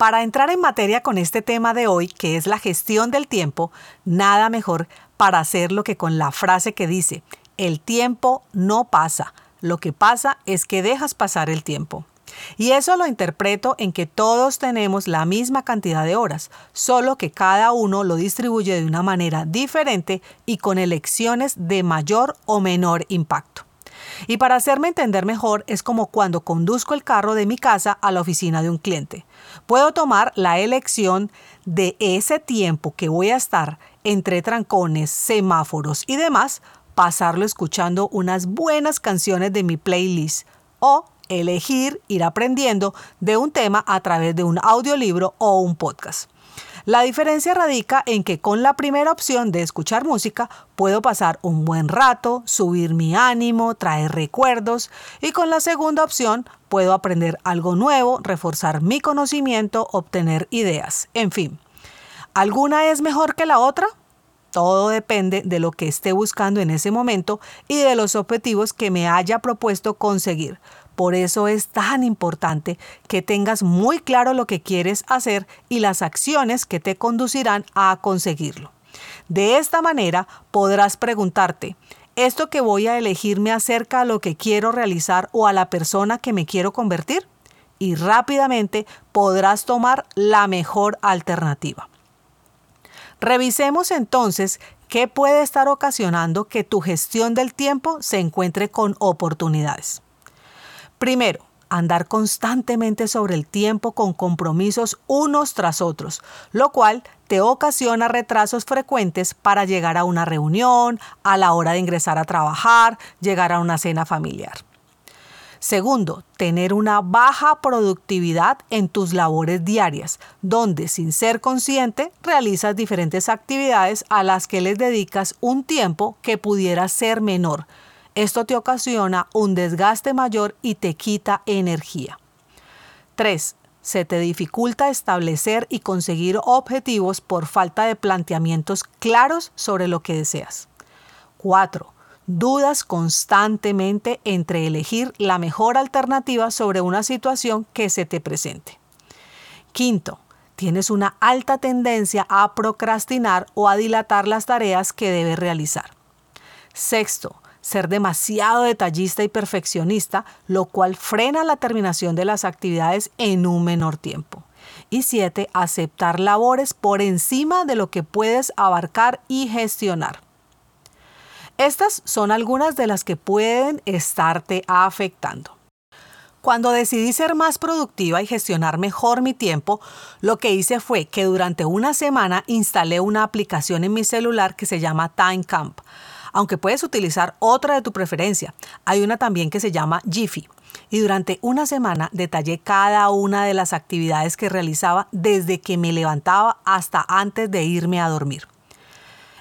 Para entrar en materia con este tema de hoy, que es la gestión del tiempo, nada mejor para hacerlo que con la frase que dice, el tiempo no pasa, lo que pasa es que dejas pasar el tiempo. Y eso lo interpreto en que todos tenemos la misma cantidad de horas, solo que cada uno lo distribuye de una manera diferente y con elecciones de mayor o menor impacto. Y para hacerme entender mejor es como cuando conduzco el carro de mi casa a la oficina de un cliente. Puedo tomar la elección de ese tiempo que voy a estar entre trancones, semáforos y demás, pasarlo escuchando unas buenas canciones de mi playlist o elegir ir aprendiendo de un tema a través de un audiolibro o un podcast. La diferencia radica en que con la primera opción de escuchar música puedo pasar un buen rato, subir mi ánimo, traer recuerdos y con la segunda opción puedo aprender algo nuevo, reforzar mi conocimiento, obtener ideas, en fin. ¿Alguna es mejor que la otra? Todo depende de lo que esté buscando en ese momento y de los objetivos que me haya propuesto conseguir. Por eso es tan importante que tengas muy claro lo que quieres hacer y las acciones que te conducirán a conseguirlo. De esta manera podrás preguntarte, ¿esto que voy a elegir me acerca a lo que quiero realizar o a la persona que me quiero convertir? Y rápidamente podrás tomar la mejor alternativa. Revisemos entonces qué puede estar ocasionando que tu gestión del tiempo se encuentre con oportunidades. Primero, andar constantemente sobre el tiempo con compromisos unos tras otros, lo cual te ocasiona retrasos frecuentes para llegar a una reunión, a la hora de ingresar a trabajar, llegar a una cena familiar. Segundo, tener una baja productividad en tus labores diarias, donde sin ser consciente realizas diferentes actividades a las que les dedicas un tiempo que pudiera ser menor, esto te ocasiona un desgaste mayor y te quita energía. 3. Se te dificulta establecer y conseguir objetivos por falta de planteamientos claros sobre lo que deseas. 4. Dudas constantemente entre elegir la mejor alternativa sobre una situación que se te presente. Quinto, tienes una alta tendencia a procrastinar o a dilatar las tareas que debes realizar. Sexto, ser demasiado detallista y perfeccionista, lo cual frena la terminación de las actividades en un menor tiempo. Y siete, aceptar labores por encima de lo que puedes abarcar y gestionar. Estas son algunas de las que pueden estarte afectando. Cuando decidí ser más productiva y gestionar mejor mi tiempo, lo que hice fue que durante una semana instalé una aplicación en mi celular que se llama Time Camp aunque puedes utilizar otra de tu preferencia. Hay una también que se llama Jiffy. Y durante una semana detallé cada una de las actividades que realizaba desde que me levantaba hasta antes de irme a dormir.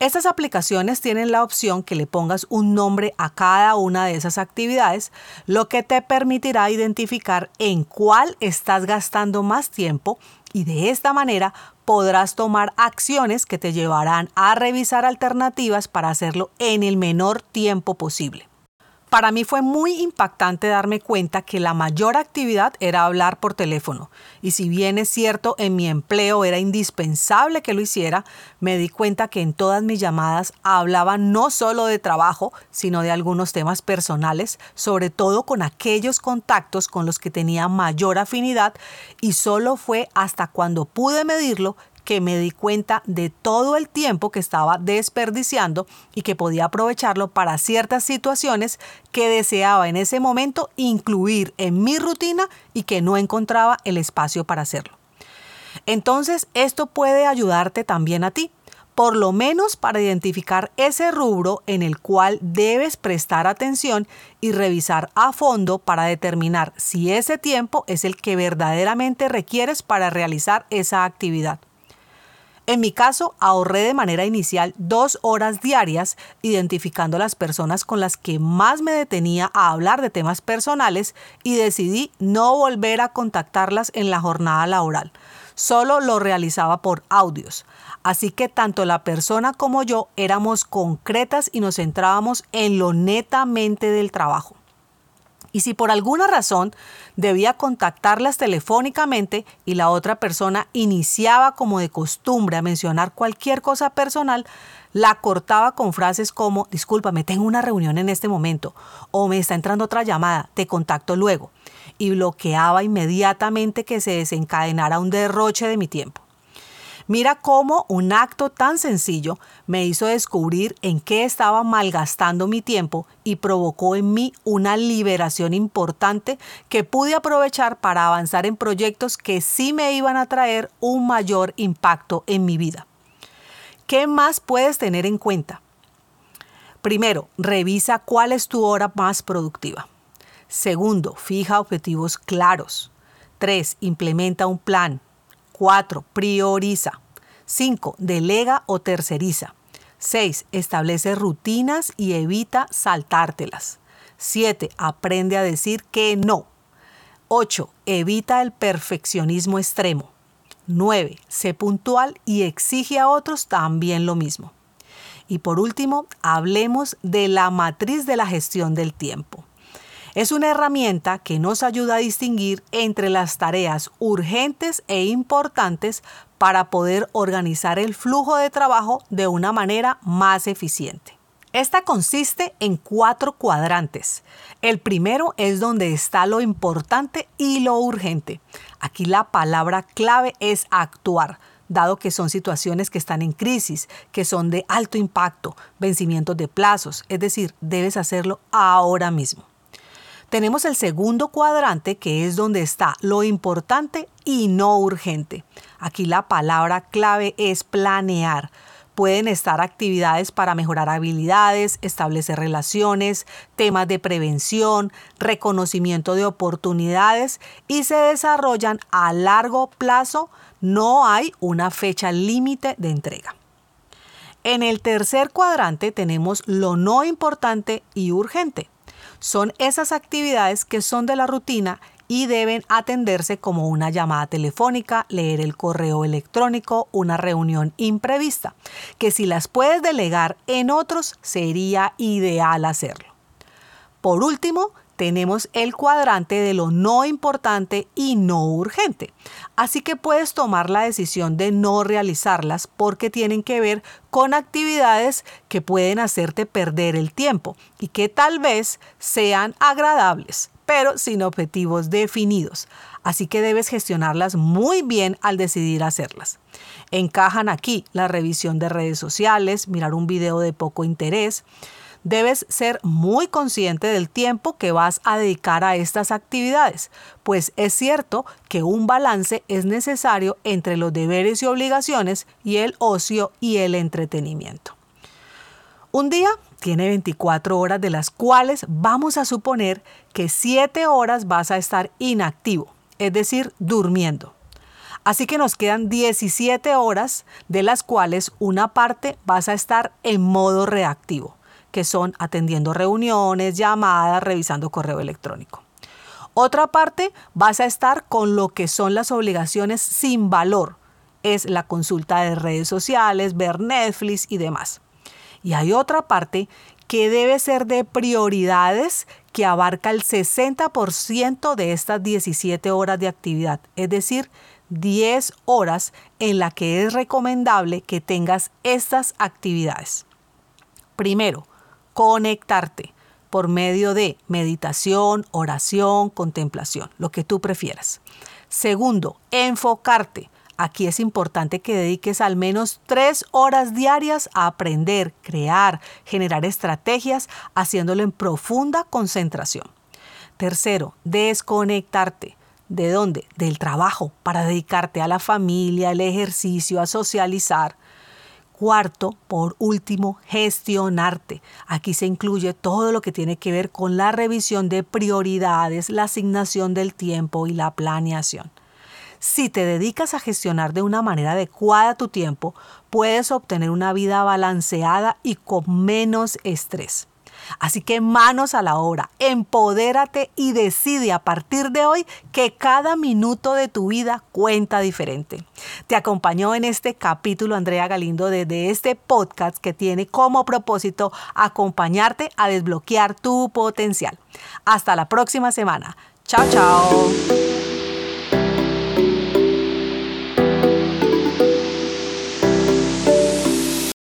Estas aplicaciones tienen la opción que le pongas un nombre a cada una de esas actividades, lo que te permitirá identificar en cuál estás gastando más tiempo y de esta manera podrás tomar acciones que te llevarán a revisar alternativas para hacerlo en el menor tiempo posible. Para mí fue muy impactante darme cuenta que la mayor actividad era hablar por teléfono. Y si bien es cierto, en mi empleo era indispensable que lo hiciera, me di cuenta que en todas mis llamadas hablaba no solo de trabajo, sino de algunos temas personales, sobre todo con aquellos contactos con los que tenía mayor afinidad y solo fue hasta cuando pude medirlo que me di cuenta de todo el tiempo que estaba desperdiciando y que podía aprovecharlo para ciertas situaciones que deseaba en ese momento incluir en mi rutina y que no encontraba el espacio para hacerlo. Entonces, esto puede ayudarte también a ti. por lo menos para identificar ese rubro en el cual debes prestar atención y revisar a fondo para determinar si ese tiempo es el que verdaderamente requieres para realizar esa actividad. En mi caso, ahorré de manera inicial dos horas diarias identificando las personas con las que más me detenía a hablar de temas personales y decidí no volver a contactarlas en la jornada laboral. Solo lo realizaba por audios. Así que tanto la persona como yo éramos concretas y nos centrábamos en lo netamente del trabajo. Y si por alguna razón debía contactarlas telefónicamente y la otra persona iniciaba como de costumbre a mencionar cualquier cosa personal, la cortaba con frases como, discúlpame, tengo una reunión en este momento o me está entrando otra llamada, te contacto luego. Y bloqueaba inmediatamente que se desencadenara un derroche de mi tiempo. Mira cómo un acto tan sencillo me hizo descubrir en qué estaba malgastando mi tiempo y provocó en mí una liberación importante que pude aprovechar para avanzar en proyectos que sí me iban a traer un mayor impacto en mi vida. ¿Qué más puedes tener en cuenta? Primero, revisa cuál es tu hora más productiva. Segundo, fija objetivos claros. Tres, implementa un plan. 4. Prioriza. 5. Delega o terceriza. 6. Establece rutinas y evita saltártelas. 7. Aprende a decir que no. 8. Evita el perfeccionismo extremo. 9. Sé puntual y exige a otros también lo mismo. Y por último, hablemos de la matriz de la gestión del tiempo. Es una herramienta que nos ayuda a distinguir entre las tareas urgentes e importantes para poder organizar el flujo de trabajo de una manera más eficiente. Esta consiste en cuatro cuadrantes. El primero es donde está lo importante y lo urgente. Aquí la palabra clave es actuar, dado que son situaciones que están en crisis, que son de alto impacto, vencimientos de plazos, es decir, debes hacerlo ahora mismo. Tenemos el segundo cuadrante que es donde está lo importante y no urgente. Aquí la palabra clave es planear. Pueden estar actividades para mejorar habilidades, establecer relaciones, temas de prevención, reconocimiento de oportunidades y se desarrollan a largo plazo. No hay una fecha límite de entrega. En el tercer cuadrante tenemos lo no importante y urgente son esas actividades que son de la rutina y deben atenderse como una llamada telefónica, leer el correo electrónico, una reunión imprevista, que si las puedes delegar en otros sería ideal hacerlo. Por último, tenemos el cuadrante de lo no importante y no urgente. Así que puedes tomar la decisión de no realizarlas porque tienen que ver con actividades que pueden hacerte perder el tiempo y que tal vez sean agradables, pero sin objetivos definidos. Así que debes gestionarlas muy bien al decidir hacerlas. Encajan aquí la revisión de redes sociales, mirar un video de poco interés, debes ser muy consciente del tiempo que vas a dedicar a estas actividades, pues es cierto que un balance es necesario entre los deberes y obligaciones y el ocio y el entretenimiento. Un día tiene 24 horas de las cuales vamos a suponer que 7 horas vas a estar inactivo, es decir, durmiendo. Así que nos quedan 17 horas de las cuales una parte vas a estar en modo reactivo que son atendiendo reuniones, llamadas, revisando correo electrónico. Otra parte vas a estar con lo que son las obligaciones sin valor. Es la consulta de redes sociales, ver Netflix y demás. Y hay otra parte que debe ser de prioridades que abarca el 60% de estas 17 horas de actividad, es decir, 10 horas en la que es recomendable que tengas estas actividades. Primero, conectarte por medio de meditación, oración, contemplación, lo que tú prefieras. Segundo, enfocarte. Aquí es importante que dediques al menos tres horas diarias a aprender, crear, generar estrategias, haciéndolo en profunda concentración. Tercero, desconectarte. ¿De dónde? Del trabajo, para dedicarte a la familia, al ejercicio, a socializar. Cuarto, por último, gestionarte. Aquí se incluye todo lo que tiene que ver con la revisión de prioridades, la asignación del tiempo y la planeación. Si te dedicas a gestionar de una manera adecuada tu tiempo, puedes obtener una vida balanceada y con menos estrés. Así que manos a la obra, empodérate y decide a partir de hoy que cada minuto de tu vida cuenta diferente. Te acompañó en este capítulo Andrea Galindo desde este podcast que tiene como propósito acompañarte a desbloquear tu potencial. Hasta la próxima semana. Chao, chao.